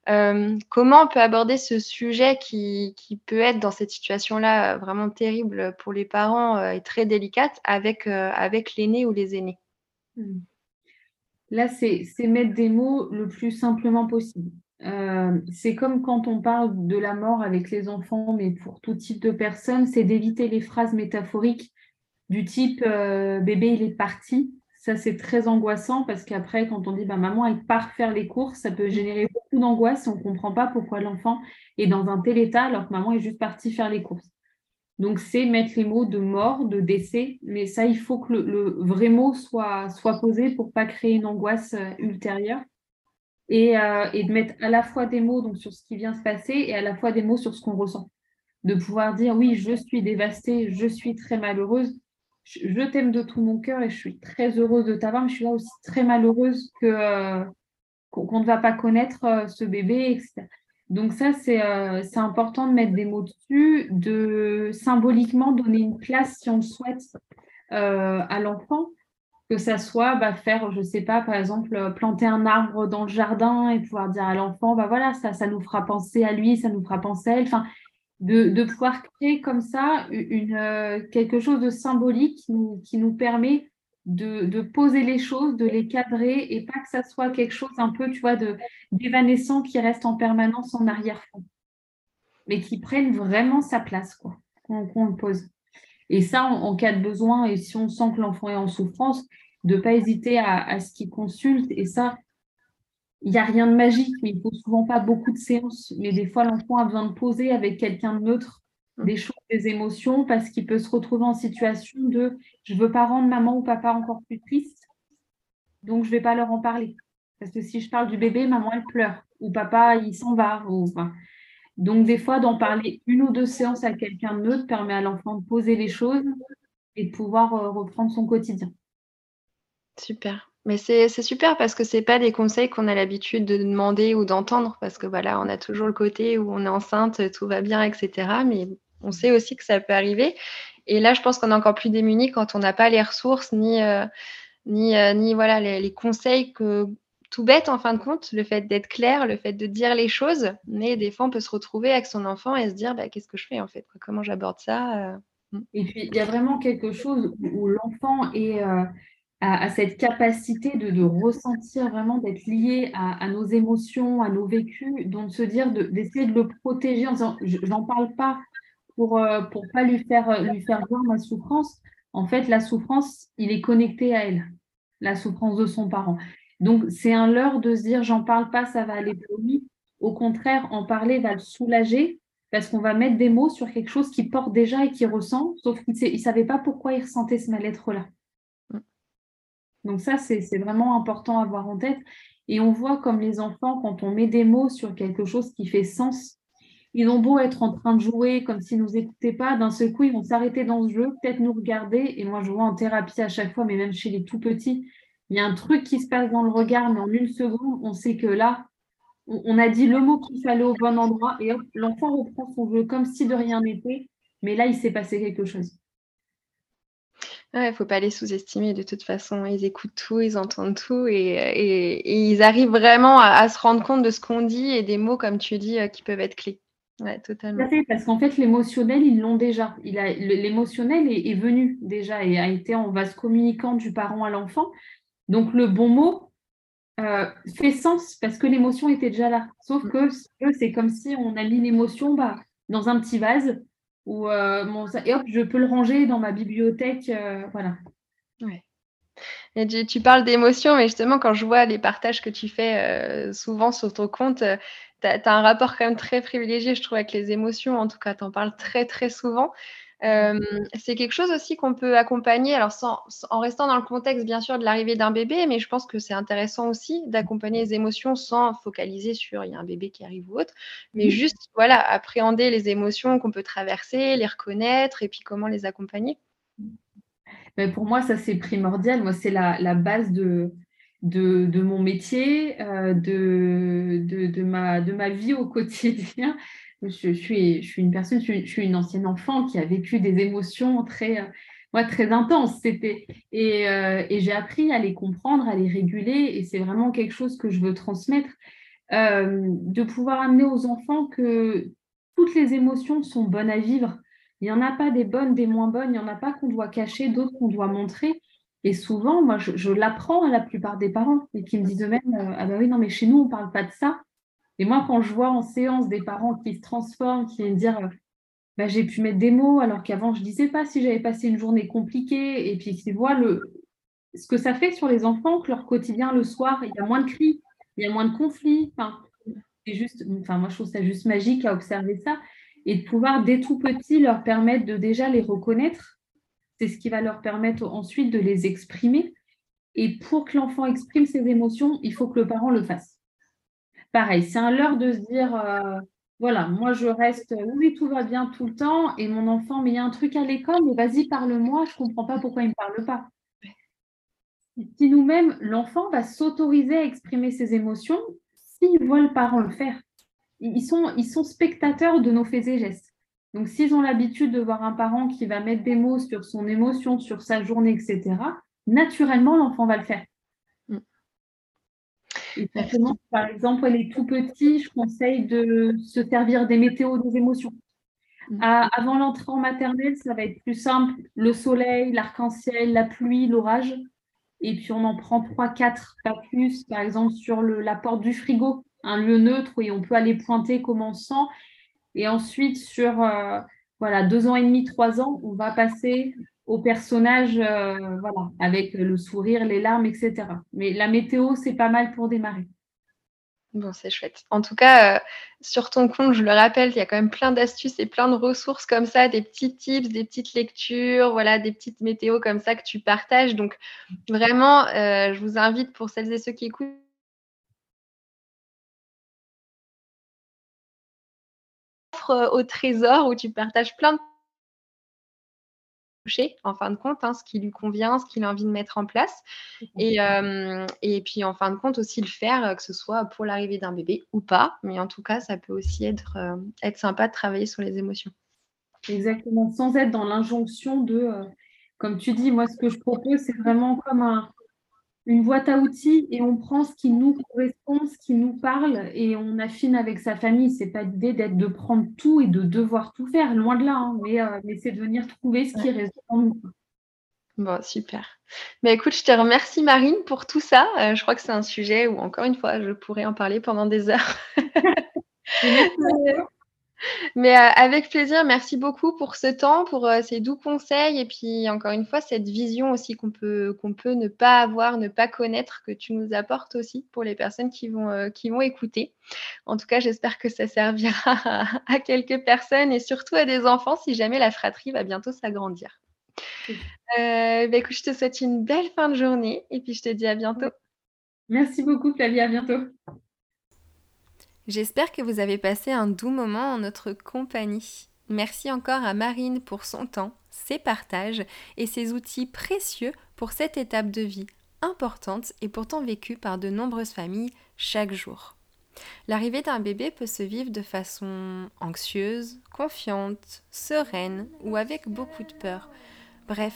Euh, comment on peut aborder ce sujet qui, peut être dans cette situation-là euh, vraiment terrible pour les parents euh, et très délicate avec, l'aîné ou les aînés? Hmm. Là, c'est mettre des mots le plus simplement possible. c'est comme quand on parle de la mort avec les enfants, mais pour tout type de personnes, c'est d'éviter les phrases métaphoriques du type bébé, il est parti ça, c'est très angoissant parce qu'après, quand on dit bah, maman, elle part faire les courses, ça peut générer beaucoup d'angoisse on ne comprend pas pourquoi l'enfant est dans un tel état alors que maman est juste partie faire les courses. Donc, c'est mettre les mots de mort, de décès, mais ça, il faut que le, vrai mot soit, posé pour ne pas créer une angoisse euh, ultérieure. Et, euh, et, de mettre à la fois des mots sur ce qui vient se passer et à la fois des mots sur ce qu'on ressent. De pouvoir dire oui, je suis dévastée, je suis très malheureuse, je t'aime de tout mon cœur et je suis très heureuse de t'avoir, mais je suis là aussi très malheureuse que euh, qu'on ne va pas connaître euh, ce bébé, etc. Donc ça, euh, c'est important de mettre des mots dessus, de symboliquement donner une place, si on le souhaite, à l'enfant, que ça soit bah, faire, je ne sais pas, par exemple, planter un arbre dans le jardin et pouvoir dire à l'enfant, bah voilà, ça, ça nous fera penser à lui, ça nous fera penser à elle. Enfin, de, pouvoir créer comme ça une, euh, quelque chose de symbolique qui nous, qui nous permet de, poser les choses, de les cadrer et pas que ça soit quelque chose un peu, tu vois, d'évanescent qui reste en permanence en arrière-fond, mais qui prenne vraiment sa place, quoi, qu'on le pose. Et ça, en, cas de besoin, et si on sent que l'enfant est en souffrance, de ne pas hésiter à, à ce qu'il consulte. Et ça, il n'y a rien de magique, mais il ne faut souvent pas beaucoup de séances. Mais des fois, l'enfant a besoin de poser avec quelqu'un de neutre mmh. des choses, des émotions, parce qu'il peut se retrouver en situation de je ne veux pas rendre maman ou papa encore plus triste, donc je ne vais pas leur en parler. Parce que si je parle du bébé, maman, elle pleure, ou papa, il s'en va. Ou, Donc, des fois, d'en parler une ou deux séances à quelqu'un de neutre permet à l'enfant de poser les choses et de pouvoir euh, reprendre son quotidien. Super. Mais c'est super parce que c'est pas des conseils qu'on a l'habitude de demander ou d'entendre parce que voilà, on a toujours le côté où on est enceinte, tout va bien, etc. Mais on sait aussi que ça peut arriver. Et là, je pense qu'on est encore plus démunis quand on n'a pas les ressources ni, euh, ni, euh, ni voilà, les, conseils que tout bête en fin de compte, le fait d'être clair, le fait de dire les choses. Mais des fois, on peut se retrouver avec son enfant et se dire bah, qu'est-ce que je fais en fait? Comment j'aborde ça? Euh, hmm. Et puis, il y a vraiment quelque chose où l'enfant est à, cette capacité de, ressentir vraiment, d'être lié à, nos émotions, à nos vécus, donc se dire d'essayer de, le protéger en disant j'en parle pas pour ne pour pas lui faire lui faire voir ma souffrance. En fait, la souffrance, il est connecté à elle, la souffrance de son parent. Donc c'est un leurre de se dire j'en parle pas, ça va aller pour lui. Au contraire, en parler va le soulager parce qu'on va mettre des mots sur quelque chose qu'il porte déjà et qu'il ressent, sauf qu'il ne savait pas pourquoi il ressentait ce mal-être-là. Donc ça, c'est vraiment important à avoir en tête. Et on voit comme les enfants, quand on met des mots sur quelque chose qui fait sens, ils ont beau être en train de jouer comme s'ils ne nous écoutaient pas, d'un seul coup, ils vont s'arrêter dans ce jeu, peut-être nous regarder. Et moi, je vois en thérapie à chaque fois, mais même chez les tout petits, il y a un truc qui se passe dans le regard, mais en une seconde, on sait que là, on a dit le mot qu'il fallait au bon endroit et l'enfant reprend son jeu comme si de rien n'était. Mais là, il s'est passé quelque chose. Il ne faut pas les sous-estimer de toute façon. Ils écoutent tout, ils entendent tout et, ils arrivent vraiment à, se rendre compte de ce qu'on dit et des mots, comme tu dis, euh, qui peuvent être clés. Ouais, totalement. parce qu'en fait, l'émotionnel, ils l'ont déjà. L'émotionnel est, est, venu déjà et a été en vase communicant du parent à l'enfant. Donc, le bon mot, euh, fait sens parce que l'émotion était déjà là. Sauf que c'est comme si on a mis l'émotion bah, dans un petit vase ou euh, et hop, je peux le ranger dans ma bibliothèque. Euh, voilà. Ouais. Et tu, parles d'émotion, mais justement, quand je vois les partages que tu fais souvent sur ton compte, tu as, un rapport quand même très privilégié, je trouve, avec les émotions. En tout cas, tu en parles très, très souvent c'est quelque chose aussi qu'on peut accompagner, alors sans, en restant dans le contexte bien sûr de l'arrivée d'un bébé, mais je pense que c'est intéressant aussi d'accompagner les émotions sans focaliser sur il y a un bébé qui arrive ou autre, mais juste voilà appréhender les émotions qu'on peut traverser, les reconnaître et puis comment les accompagner. Mais pour moi, ça c'est primordial. Moi, c'est la, la, base de, de, de mon métier, euh, de, de, ma, de ma vie au quotidien je, suis, une personne, je suis, une ancienne enfant qui a vécu des émotions très, moi, très intenses. Euh, et j'ai appris à les comprendre, à les réguler, et c'est vraiment quelque chose que je veux transmettre, euh, de pouvoir amener aux enfants que toutes les émotions sont bonnes à vivre. Il n'y en a pas des bonnes, des moins bonnes, il n'y en a pas qu'on doit cacher, d'autres qu'on doit montrer. Et souvent, moi, je, l'apprends à la plupart des parents et qui me disent eux-mêmes euh, Ah ben oui, non, mais chez nous, on ne parle pas de ça. Et moi, quand je vois en séance des parents qui se transforment, qui viennent dire bah, j'ai pu mettre des mots alors qu'avant je ne disais pas si j'avais passé une journée compliquée, et puis qui voient le, ce que ça fait sur les enfants, que leur quotidien le soir, il y a moins de cris, il y a moins de conflits. Enfin, c'est juste, enfin, moi je trouve ça juste magique à observer ça et de pouvoir dès tout petit leur permettre de déjà les reconnaître. C'est ce qui va leur permettre ensuite de les exprimer. Et pour que l'enfant exprime ses émotions, il faut que le parent le fasse pareil, c'est un leurre de se dire, euh, voilà, moi je reste, oui, tout va bien tout le temps, et mon enfant, mais il y a un truc à l'école, mais vas-y, parle-moi, je ne comprends pas pourquoi il ne me parle pas. Si nous-mêmes, l'enfant va s'autoriser à exprimer ses émotions s'il voit le parent le faire. Ils sont, ils sont spectateurs de nos faits et gestes. Donc, s'ils ont l'habitude de voir un parent qui va mettre des mots sur son émotion, sur sa journée, etc., naturellement, l'enfant va le faire par exemple, elle est tout petit, je conseille de se servir des météos des émotions. Mm. avant l'entrée en maternelle, ça va être plus simple. Le soleil, l'arc-en-ciel, la pluie, l'orage. Et puis on en prend trois, quatre, pas plus. Par exemple, sur la porte du frigo, un lieu neutre où on peut aller pointer comment on sent. Et ensuite, sur euh, voilà, deux ans et demi, trois ans, on va passer au personnage, euh, voilà, avec le sourire, les larmes, etc. Mais la météo, c'est pas mal pour démarrer. Bon, c'est chouette. En tout cas, euh, sur ton compte, je le rappelle, il y a quand même plein d'astuces et plein de ressources comme ça, des petits tips, des petites lectures, voilà, des petites météos comme ça que tu partages. Donc, vraiment, euh, je vous invite pour celles et ceux qui écoutent au trésor où tu partages plein de en fin de compte, hein, ce qui lui convient, ce qu'il a envie de mettre en place. Et, euh, et puis, en fin de compte, aussi le faire, euh, que ce soit pour l'arrivée d'un bébé ou pas. Mais en tout cas, ça peut aussi être, euh, être sympa de travailler sur les émotions. Exactement, sans être dans l'injonction de, comme tu dis, moi, ce que je propose, c'est vraiment comme un, une boîte à outils et on prend ce qui nous correspond, ce qui nous parle et on affine avec sa famille. C'est pas l'idée d'être de prendre tout et de devoir tout faire, loin de là, hein, mais, euh, mais c'est de venir trouver ce qui résonne en nous. Bon, super. Mais écoute, je te remercie Marine pour tout ça. Euh, je crois que c'est un sujet où, encore une fois, je pourrais en parler pendant des heures. Mais euh, avec plaisir, merci beaucoup pour ce temps, pour euh, ces doux conseils et puis encore une fois cette vision aussi qu'on peut, qu'on peut ne pas avoir, ne pas connaître, que tu nous apportes aussi pour les personnes qui vont, euh, qui vont écouter. En tout cas, j'espère que ça servira à, quelques personnes et surtout à des enfants si jamais la fratrie va bientôt s'agrandir. Bah, écoute, je te souhaite une belle fin de journée et puis je te dis à bientôt. Merci beaucoup Flavie, à bientôt. J'espère que vous avez passé un doux moment en notre compagnie. Merci encore à Marine pour son temps, ses partages et ses outils précieux pour cette étape de vie importante et pourtant vécue par de nombreuses familles chaque jour. L'arrivée d'un bébé peut se vivre de façon anxieuse, confiante, sereine ou avec beaucoup de peur. Bref,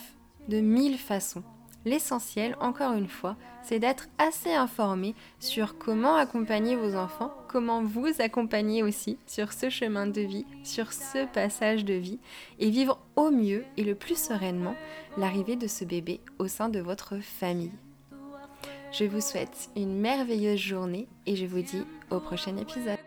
de mille façons. L'essentiel, encore une fois, c'est d'être assez informé sur comment accompagner vos enfants, comment vous accompagner aussi sur ce chemin de vie, sur ce passage de vie, et vivre au mieux et le plus sereinement l'arrivée de ce bébé au sein de votre famille. Je vous souhaite une merveilleuse journée et je vous dis au prochain épisode.